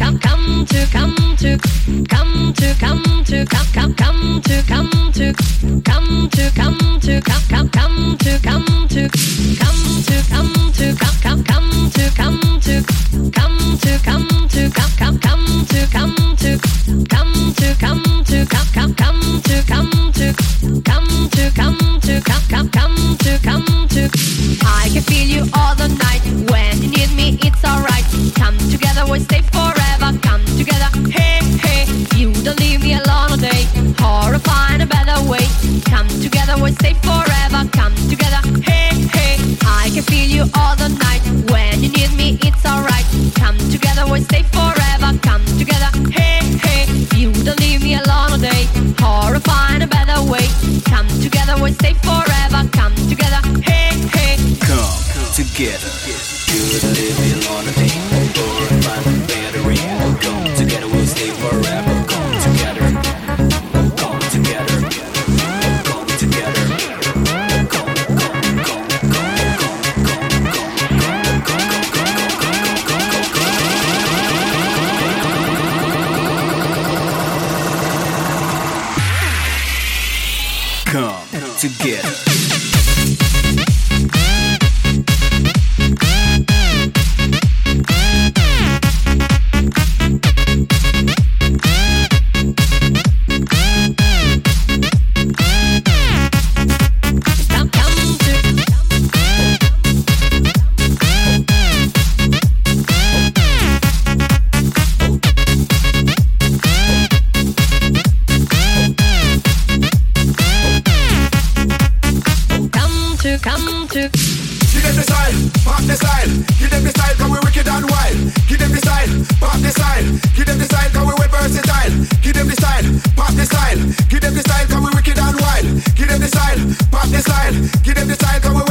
come come to come to come to come to come come come to come to come to come to come come come to come to come to come to come come come to come to come to come to come come come to come to come to come you all the night. together. to, come to. Give them the style, pop the style. Give them the style, cause we're wicked and wild. Give them the style, pop the style. Give them the style, cause we're versatile. Give them the style, pop the style. Give them the style, cause we're wicked and wild. Give them the style, pop the style. Give them the style, cause we're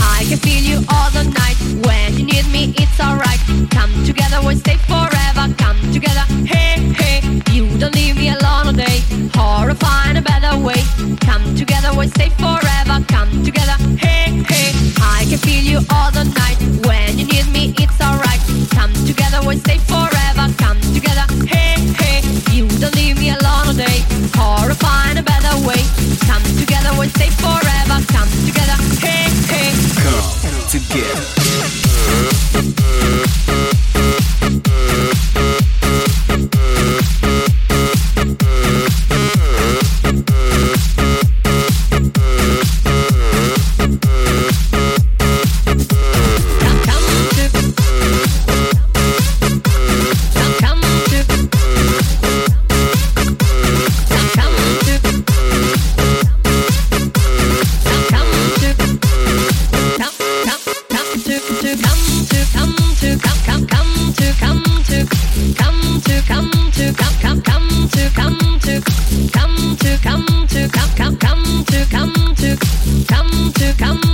I can feel you all the night. When you need me, it's alright. Come together, we'll stay forever. to come to come to come